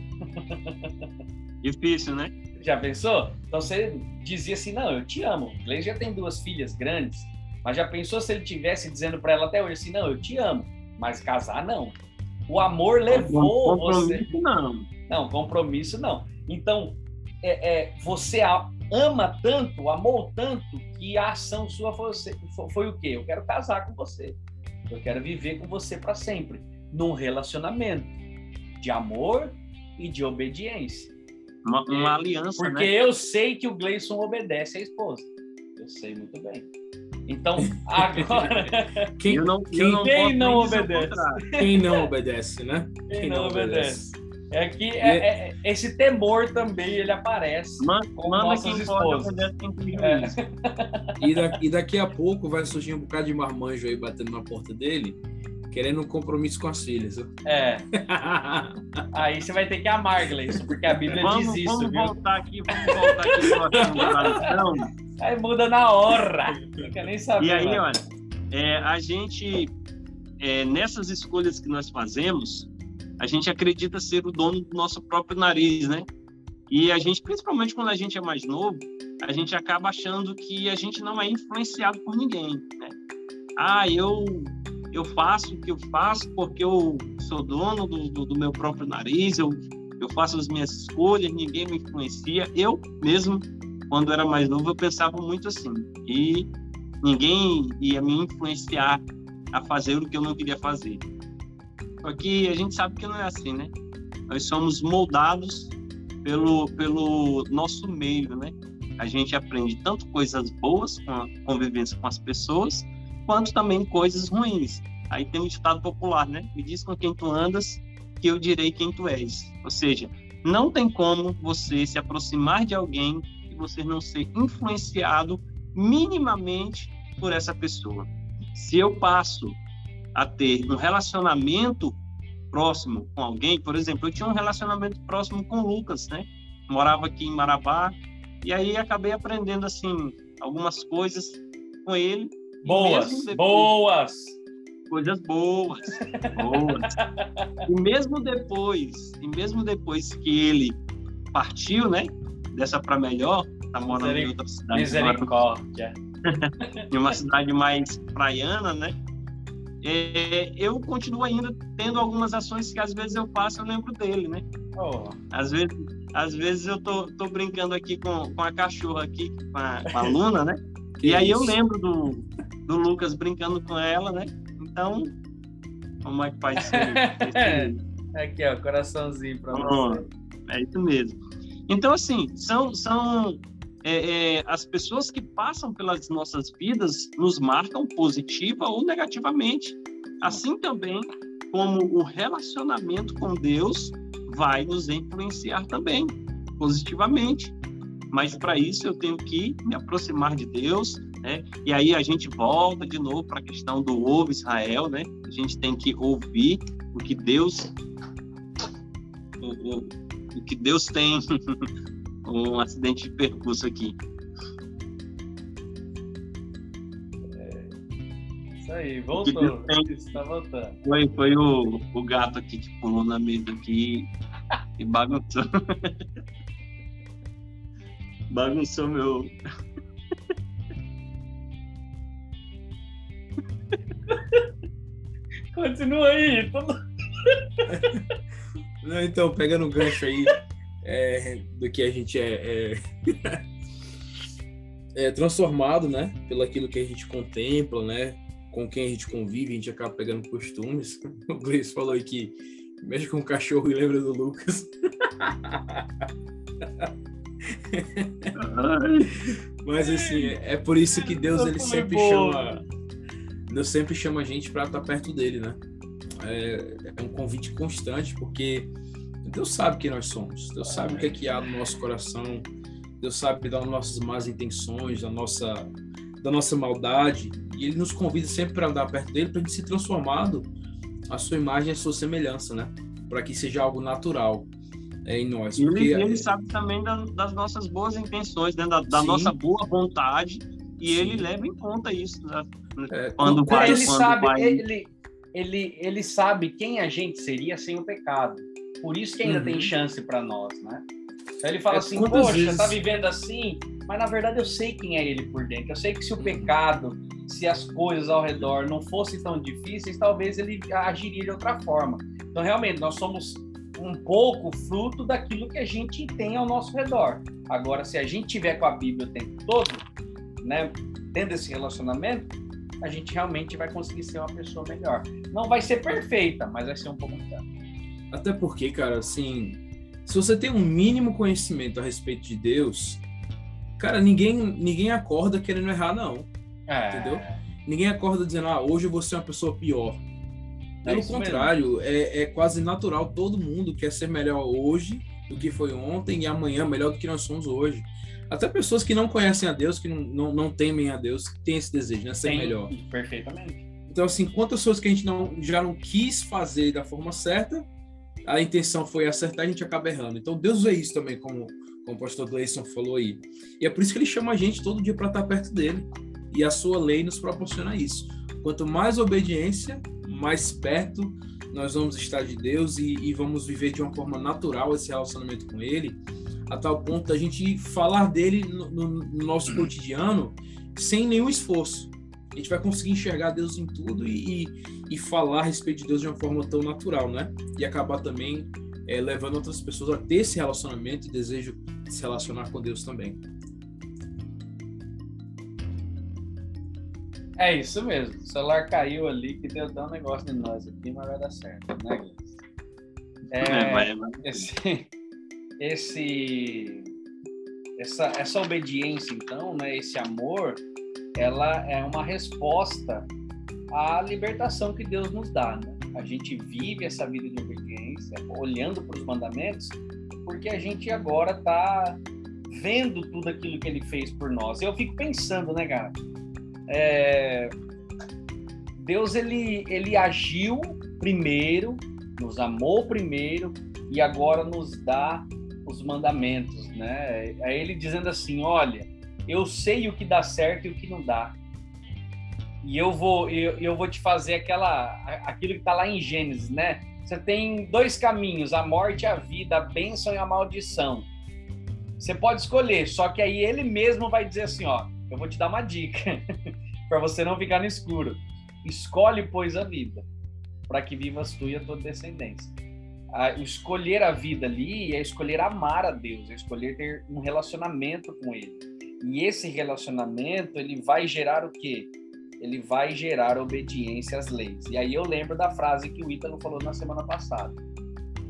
Difícil, né? Já pensou? Então você dizia assim, não, eu te amo. O Gleice já tem duas filhas grandes, mas já pensou se ele tivesse dizendo para ela até hoje assim, não, eu te amo, mas casar não. O amor levou compromisso, você. Não. Não, compromisso não. Então, é, é, você ama tanto, amou tanto, que a ação sua foi, foi o quê? Eu quero casar com você. Eu quero viver com você para sempre. Num relacionamento de amor e de obediência. Uma, uma aliança, Porque né? eu sei que o Gleison obedece à esposa. Eu sei muito bem. Então, agora. Quem, eu não, quem- eu não quem posso não obedece? quem não obedece, né? Quem não obedece? É que é- é- esse temor também ele aparece. Man- Com Manda nossas quem pode, esposas. obedece quem É. E, da- e daqui a pouco vai surgir um bocado de marmanjo aí batendo na porta dele, querendo um compromisso com as filhas. É. Aí você vai ter que amar, Gleison, porque a Bíblia Vamos, diz isso, vamos viu? voltar aqui, vamos voltar aqui. Aí muda na hora. Não quer nem saber. E aí, mano. olha, é, a gente, é, nessas escolhas que nós fazemos, a gente acredita ser o dono do nosso próprio nariz, né? E a gente, principalmente quando a gente é mais novo, a gente acaba achando que a gente não é influenciado por ninguém, né? Ah, eu eu faço o que eu faço porque eu sou dono do, do, do meu próprio nariz, eu, eu faço as minhas escolhas, ninguém me influencia. Eu mesmo, quando era mais novo, eu pensava muito assim. E ninguém ia me influenciar a fazer o que eu não queria fazer. Só que a gente sabe que não é assim, né? Nós somos moldados pelo, pelo nosso meio, né? A gente aprende tanto coisas boas com a convivência com as pessoas, quanto também coisas ruins. Aí tem um ditado popular, né? Me diz com quem tu andas, que eu direi quem tu és. Ou seja, não tem como você se aproximar de alguém e você não ser influenciado minimamente por essa pessoa. Se eu passo a ter um relacionamento próximo com alguém, por exemplo, eu tinha um relacionamento próximo com o Lucas, né? Morava aqui em Marabá e aí acabei aprendendo assim algumas coisas com ele. Boas, mesmo boas. coisas boas, boas. E mesmo depois, e mesmo depois que ele partiu, né, dessa para melhor, tá morando em outra cidade, Misericórdia. em uma cidade mais praiana, né? é, eu continuo ainda tendo algumas ações que às vezes eu faço, eu lembro dele, né? Oh, Às vezes, às vezes eu tô, tô brincando aqui com, com a cachorra aqui, com a, com a Luna, né? Que e aí eu lembro do, do Lucas brincando com ela, né? Então, como é que faz isso? aí? aqui, ó, coraçãozinho pra Ó, você. É isso mesmo. Então, assim, são, são é, é, as pessoas que passam pelas nossas vidas nos marcam positiva ou negativamente. Assim também como o relacionamento com Deus vai nos influenciar também positivamente. Mas para isso eu tenho que me aproximar de Deus, né? E aí a gente volta de novo para a questão do ouve Israel, né? A gente tem que ouvir o que Deus o, o, o que Deus tem um acidente de percurso aqui. Isso aí, voltou. Tem. Tá voltando. Foi, foi o, o gato aqui que pulou na mesa aqui e bagunçou. bagunçou meu. Continua aí. Não, então, pegando o gancho aí é, do que a gente é, é, é transformado, né? Pelo aquilo que a gente contempla, né? Com quem a gente convive, a gente acaba pegando costumes. O Gleice falou aí que Mexe com o cachorro e lembra do Lucas. Mas assim, é por isso que Deus ele sempre chama, Deus sempre chama a gente para estar perto dele, né? É, é, um convite constante, porque Deus sabe quem nós somos, Deus sabe o que é que há no nosso coração, Deus sabe das nossas más intenções, da nossa, da nossa maldade, e Ele nos convida sempre para andar perto dele, para a gente ser transformado a sua imagem e a sua semelhança, né? Para que seja algo natural é, em nós. E porque... ele, ele sabe também das, das, nossas boas intenções, né? da, da nossa boa vontade, e Sim. ele leva em conta isso. Né? É, quando vai, ele quando sabe, vai... ele, ele, ele sabe quem a gente seria sem o pecado. Por isso que ainda uhum. tem chance para nós, né? Aí ele fala é, assim, poxa, vezes... tá vivendo assim, mas na verdade eu sei quem é ele por dentro. Eu sei que se o uhum. pecado, se as coisas ao redor não fossem tão difíceis, talvez ele agiria de outra forma. Então, realmente, nós somos um pouco fruto daquilo que a gente tem ao nosso redor. Agora, se a gente tiver com a Bíblia o tempo todo, né, tendo esse relacionamento, a gente realmente vai conseguir ser uma pessoa melhor. Não vai ser perfeita, mas vai ser um pouco melhor. Até porque, cara, assim, se você tem um mínimo conhecimento a respeito de Deus, cara, ninguém ninguém acorda querendo errar, não. É. Entendeu? Ninguém acorda dizendo, ah, hoje eu vou ser uma pessoa pior. É Pelo contrário, é, é, quase natural. Todo mundo quer ser melhor hoje do que foi ontem e amanhã melhor do que nós somos hoje. Até pessoas que não conhecem a Deus, que não, não, não temem a Deus, têm esse desejo, né? Ser Tem, melhor. Perfeitamente. Então, assim, quantas coisas que a gente não, já não quis fazer da forma certa a intenção foi acertar, a gente acaba errando. Então Deus vê isso também, como, como o pastor Gleison falou aí. E é por isso que ele chama a gente todo dia para estar perto dele. E a sua lei nos proporciona isso. Quanto mais obediência, mais perto nós vamos estar de Deus e, e vamos viver de uma forma natural esse relacionamento com Ele, a tal ponto da gente falar dele no, no, no nosso cotidiano sem nenhum esforço a gente vai conseguir enxergar Deus em tudo e, e, e, falar a respeito de Deus de uma forma tão natural, né? E acabar também é, levando outras pessoas a ter esse relacionamento e desejo de se relacionar com Deus também. É isso mesmo. O celular caiu ali que deu um negócio de nós aqui, mas vai dar certo, né, Gleice? É, é, vai, vai. Esse, esse, essa, essa obediência, então, né, esse amor, ela é uma resposta à libertação que Deus nos dá. Né? A gente vive essa vida de obediência, olhando para os mandamentos, porque a gente agora está vendo tudo aquilo que Ele fez por nós. Eu fico pensando, né, cara? É... Deus ele, ele agiu primeiro, nos amou primeiro e agora nos dá os mandamentos, né? É ele dizendo assim, olha, eu sei o que dá certo e o que não dá. E eu vou, eu, eu vou te fazer aquela, aquilo que está lá em Gênesis, né? Você tem dois caminhos, a morte e a vida, a bênção e a maldição. Você pode escolher, só que aí ele mesmo vai dizer assim, ó, eu vou te dar uma dica para você não ficar no escuro. Escolhe, pois, a vida, para que vivas tu e a tua descendência. Escolher a vida ali é escolher amar a Deus, é escolher ter um relacionamento com Ele. E esse relacionamento, ele vai gerar o quê? Ele vai gerar obediência às leis. E aí eu lembro da frase que o Ítalo falou na semana passada.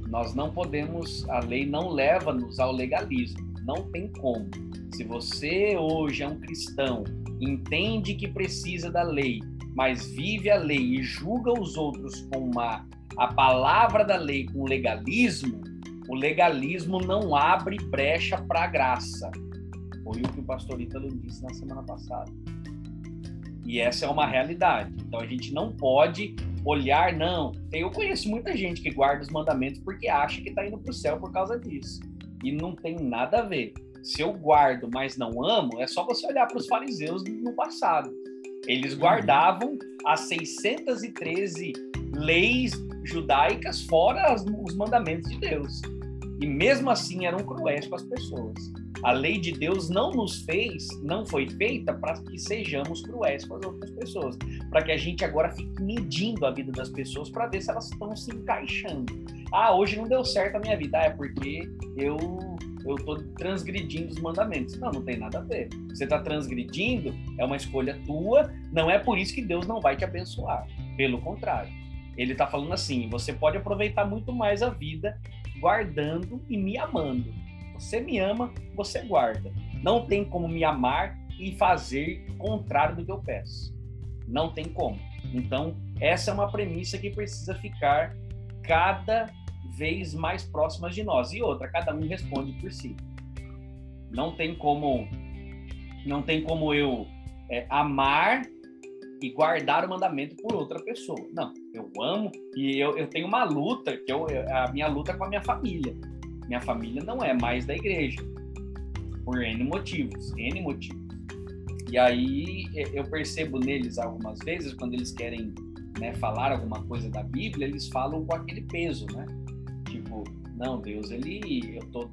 Nós não podemos, a lei não leva-nos ao legalismo, não tem como. Se você hoje é um cristão, entende que precisa da lei, mas vive a lei e julga os outros com uma, a palavra da lei com legalismo, o legalismo não abre brecha para a graça. Foi o que o pastor Ítalo disse na semana passada. E essa é uma realidade. Então a gente não pode olhar, não. Eu conheço muita gente que guarda os mandamentos porque acha que está indo para o céu por causa disso. E não tem nada a ver. Se eu guardo, mas não amo, é só você olhar para os fariseus no passado. Eles uhum. guardavam as 613 leis judaicas fora os mandamentos de Deus. E mesmo assim eram cruéis com as pessoas. A lei de Deus não nos fez, não foi feita para que sejamos cruéis com as outras pessoas, para que a gente agora fique medindo a vida das pessoas para ver se elas estão se encaixando. Ah, hoje não deu certo a minha vida, ah, é porque eu eu estou transgredindo os mandamentos. Não, não tem nada a ver. Você está transgredindo, é uma escolha tua, não é por isso que Deus não vai te abençoar. Pelo contrário, ele está falando assim: você pode aproveitar muito mais a vida guardando e me amando. Você me ama, você guarda. Não tem como me amar e fazer contrário do que eu peço. Não tem como. Então, essa é uma premissa que precisa ficar cada vez mais próxima de nós. E outra, cada um responde por si. Não tem como não tem como eu é, amar e guardar o mandamento por outra pessoa. Não, eu amo e eu, eu tenho uma luta, que eu, a minha luta com a minha família. Minha família não é mais da igreja, por N motivos, N motivos. E aí eu percebo neles algumas vezes, quando eles querem né, falar alguma coisa da Bíblia, eles falam com aquele peso, né? Tipo, não, Deus, ele, eu tô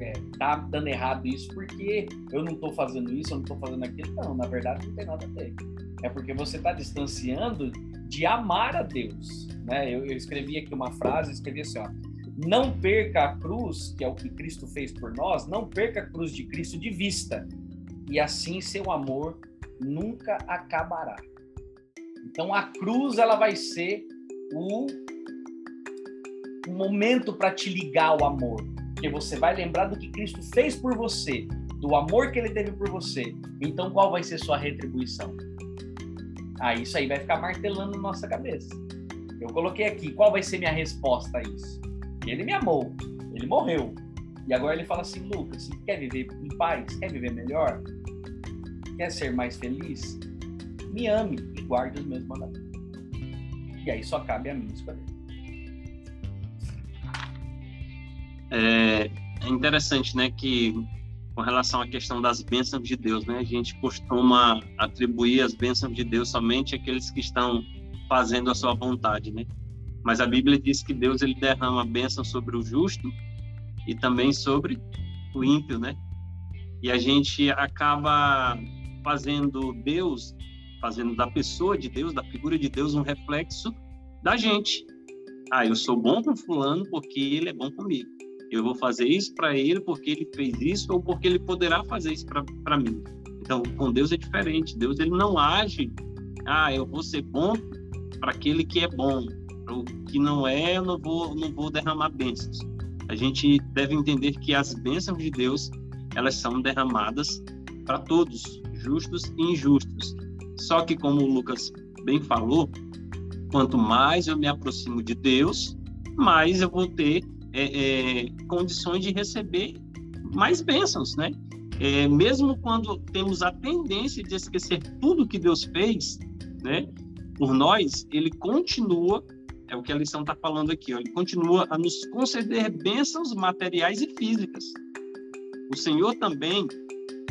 é, tá dando errado isso porque eu não tô fazendo isso, eu não tô fazendo aquilo. Não, na verdade não tem nada a ver. É porque você está distanciando de amar a Deus, né? Eu, eu escrevi aqui uma frase, escrevi assim, ó, não perca a cruz, que é o que Cristo fez por nós, não perca a cruz de Cristo de vista, e assim seu amor nunca acabará. Então a cruz ela vai ser o, momento para te ligar ao amor, porque você vai lembrar do que Cristo fez por você, do amor que ele teve por você. Então qual vai ser sua retribuição? Ah, isso aí vai ficar martelando na nossa cabeça. Eu coloquei aqui, qual vai ser minha resposta a isso? Ele me amou, ele morreu. E agora ele fala assim, Lucas, quer viver em paz? Quer viver melhor? Quer ser mais feliz? Me ame e guarde os meus mandamentos. E aí só cabe a mim escolher. É, é interessante, né, que com relação à questão das bênçãos de Deus, né, a gente costuma atribuir as bênçãos de Deus somente àqueles que estão fazendo a sua vontade, né? Mas a Bíblia diz que Deus ele derrama bênção sobre o justo e também sobre o ímpio, né? E a gente acaba fazendo Deus, fazendo da pessoa de Deus, da figura de Deus, um reflexo da gente. Ah, eu sou bom com fulano porque ele é bom comigo. Eu vou fazer isso para ele porque ele fez isso ou porque ele poderá fazer isso para mim. Então, com Deus é diferente. Deus ele não age, ah, eu vou ser bom para aquele que é bom. O que não é, eu não vou, não vou derramar bênçãos. A gente deve entender que as bênçãos de Deus, elas são derramadas para todos, justos e injustos. Só que, como o Lucas bem falou, quanto mais eu me aproximo de Deus, mais eu vou ter é, é, condições de receber mais bênçãos, né? É, mesmo quando temos a tendência de esquecer tudo que Deus fez, né? Por nós, Ele continua, é o que a lição está falando aqui, ó, Ele continua a nos conceder bênçãos materiais e físicas. O Senhor também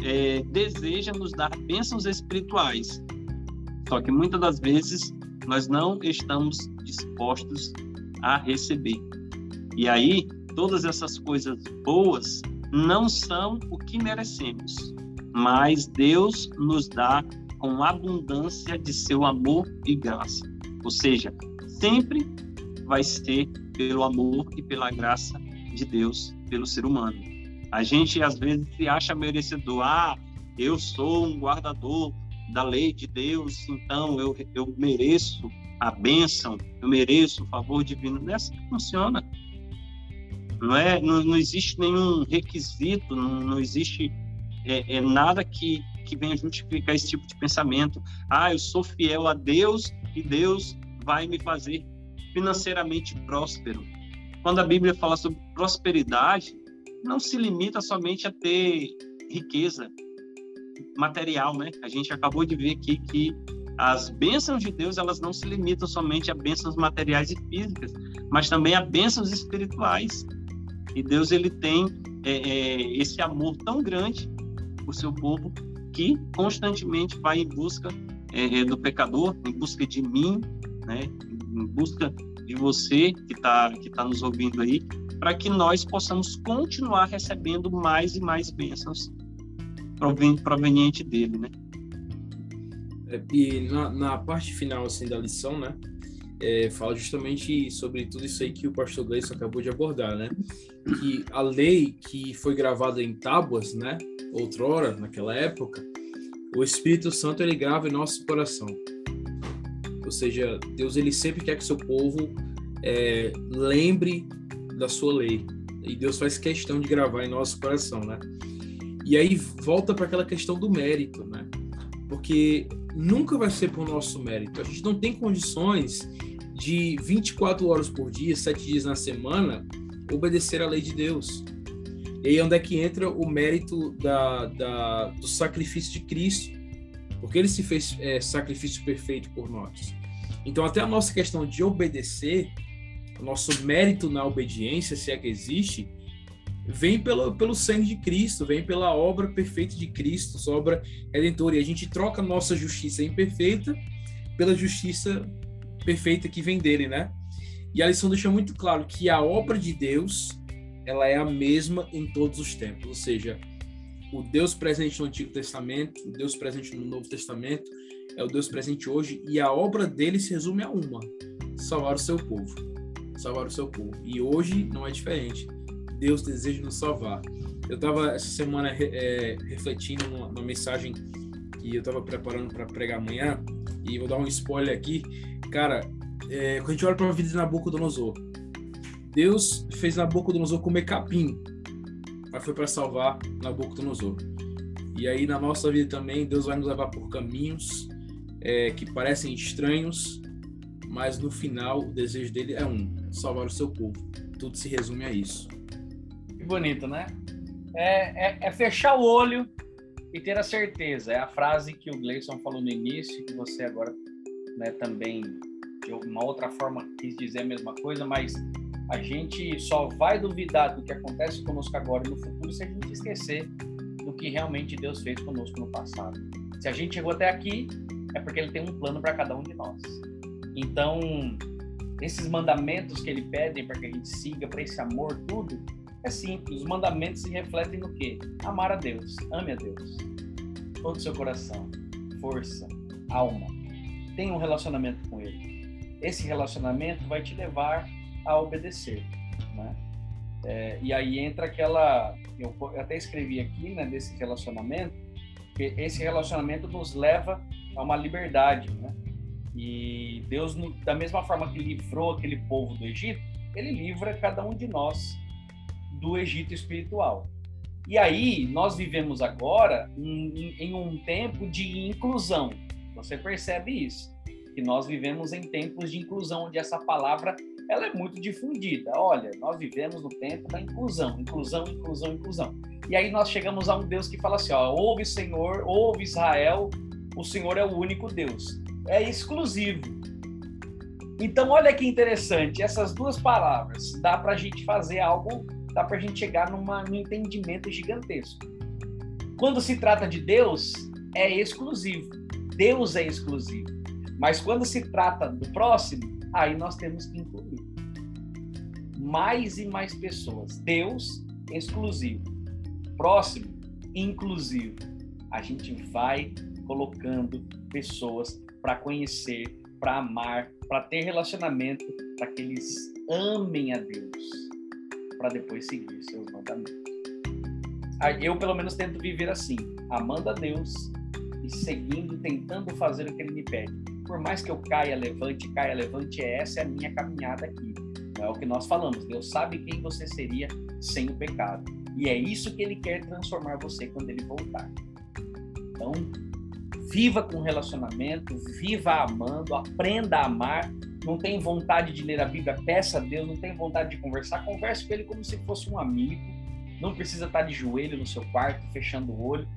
é, deseja nos dar bênçãos espirituais. Só que muitas das vezes nós não estamos dispostos a receber. E aí, todas essas coisas boas não são o que merecemos, mas Deus nos dá com abundância de seu amor e graça. Ou seja, sempre vai ser pelo amor e pela graça de Deus pelo ser humano. A gente às vezes se acha merecedor. Ah, eu sou um guardador da lei de Deus, então eu, eu mereço a bênção, eu mereço o favor divino. Não é assim que funciona. Não, é, não, não existe nenhum requisito, não, não existe é, é nada que, que venha justificar esse tipo de pensamento. Ah, eu sou fiel a Deus e Deus vai me fazer financeiramente próspero. Quando a Bíblia fala sobre prosperidade, não se limita somente a ter riqueza material, né? A gente acabou de ver aqui que as bênçãos de Deus elas não se limitam somente a bênçãos materiais e físicas, mas também a bênçãos espirituais. E Deus ele tem é, é, esse amor tão grande por seu povo que constantemente vai em busca é, do pecador, em busca de mim, né? Em busca de você que está que tá nos ouvindo aí, para que nós possamos continuar recebendo mais e mais bênçãos proveniente dele, né? É, e na, na, parte final assim da lição, né, é, fala justamente sobre tudo isso aí que o pastor Gleison acabou de abordar, né? Que a lei que foi gravada em tábuas, né, outrora, naquela época, o Espírito Santo ele grava em nosso coração. Ou seja, Deus ele sempre quer que seu povo é, lembre da sua lei. E Deus faz questão de gravar em nosso coração, né? E aí volta para aquela questão do mérito, né? Porque nunca vai ser por nosso mérito. A gente não tem condições de 24 horas por dia, 7 dias na semana, obedecer à lei de Deus. E aí onde é que entra o mérito da, da do sacrifício de Cristo? Porque ele se fez é, sacrifício perfeito por nós. Então, até a nossa questão de obedecer, o nosso mérito na obediência, se é que existe, vem pelo, pelo sangue de Cristo, vem pela obra perfeita de Cristo, sua obra redentora. E a gente troca a nossa justiça imperfeita pela justiça perfeita que vem dele, né? E a lição deixa muito claro que a obra de Deus, ela é a mesma em todos os tempos, ou seja, o Deus presente no Antigo Testamento, o Deus presente no Novo Testamento, é o Deus presente hoje e a obra dele se resume a uma: salvar o seu povo. Salvar o seu povo. E hoje não é diferente. Deus deseja nos salvar. Eu estava essa semana é, refletindo numa, numa, mensagem que eu estava preparando para pregar amanhã, e vou dar um spoiler aqui. Cara, é, quando a gente olha para a vida de Nabucodonosor, Deus fez Nabucodonosor comer capim, mas foi para salvar Nabucodonosor. E aí na nossa vida também, Deus vai nos levar por caminhos é, que parecem estranhos, mas no final o desejo dele é um: salvar o seu povo. Tudo se resume a isso. Que bonito, né? É, é, é, fechar o olho e ter a certeza. É a frase que o Gleison falou no início, que você agora né, também, de uma outra forma, quis dizer a mesma coisa, mas a gente só vai duvidar do que acontece conosco agora e no futuro se a gente esquecer do que realmente Deus fez conosco no passado. Se a gente chegou até aqui, é porque Ele tem um plano para cada um de nós. Então, esses mandamentos que Ele pede para que a gente siga, para esse amor, tudo, é simples, os mandamentos se refletem no quê? Amar a Deus, ame a Deus. Todo o seu coração, força, alma. Tenha um relacionamento com Ele. Esse relacionamento vai te levar a obedecer, né? É, e aí entra aquela, eu até escrevi aqui, né, desse relacionamento, que esse relacionamento nos leva a uma liberdade, né? E Deus, da mesma forma que livrou aquele povo do Egito, ele livra cada um de nós do Egito espiritual. E aí, nós vivemos agora em, em um tempo de inclusão. Você percebe isso? Que nós vivemos em tempos de inclusão, onde essa palavra ela é muito difundida. Olha, nós vivemos no tempo da inclusão, inclusão, inclusão, inclusão. E aí nós chegamos a um Deus que fala assim: ó, ouve Senhor, ouve Israel, o Senhor é o único Deus. É exclusivo. Então, olha que interessante, essas duas palavras dá para a gente fazer algo dá para a gente chegar numa, num entendimento gigantesco. Quando se trata de Deus, é exclusivo. Deus é exclusivo. Mas quando se trata do próximo, aí nós temos que incluir mais e mais pessoas. Deus, exclusivo. Próximo, inclusivo. A gente vai colocando pessoas para conhecer, para amar, para ter relacionamento, para que eles amem a Deus para depois seguir seus mandamentos. Eu, pelo menos, tento viver assim, amando a Deus e seguindo, tentando fazer o que Ele me pede. Por mais que eu caia, levante, caia, levante, essa é a minha caminhada aqui. É o que nós falamos. Deus sabe quem você seria sem o pecado. E é isso que Ele quer transformar você quando Ele voltar. Então, viva com relacionamento, viva amando, aprenda a amar não tem vontade de ler a Bíblia, peça a Deus, não tem vontade de conversar, converse com ele como se fosse um amigo. Não precisa estar de joelho no seu quarto, fechando o olho.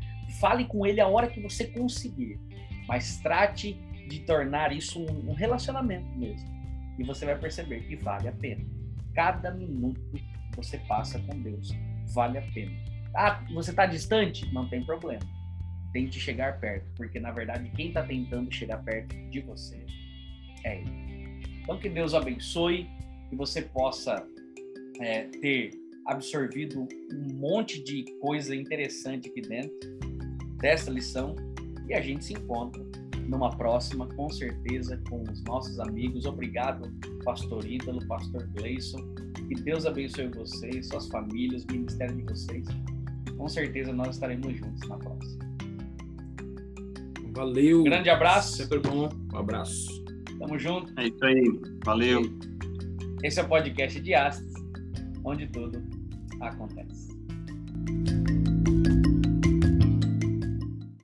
Fale com ele a hora que você conseguir, mas trate de tornar isso um, relacionamento mesmo. E você vai perceber que vale a pena. Cada minuto você passa com Deus vale a pena. Ah, você está distante? Não tem problema. Tente chegar perto, porque na verdade quem está tentando chegar perto de você é Ele. Então, que Deus abençoe, que você possa é, ter absorvido um monte de coisa interessante aqui dentro dessa lição e a gente se encontra numa próxima, com certeza, com os nossos amigos. Obrigado, Pastor Ítalo, Pastor Gleison. Que Deus abençoe vocês, suas famílias, o ministério de vocês. Com certeza nós estaremos juntos na próxima. Valeu. Grande abraço. Sempre bom. Um abraço. Tamo junto. É isso aí. Valeu. Esse é o podcast de Astros, onde tudo acontece.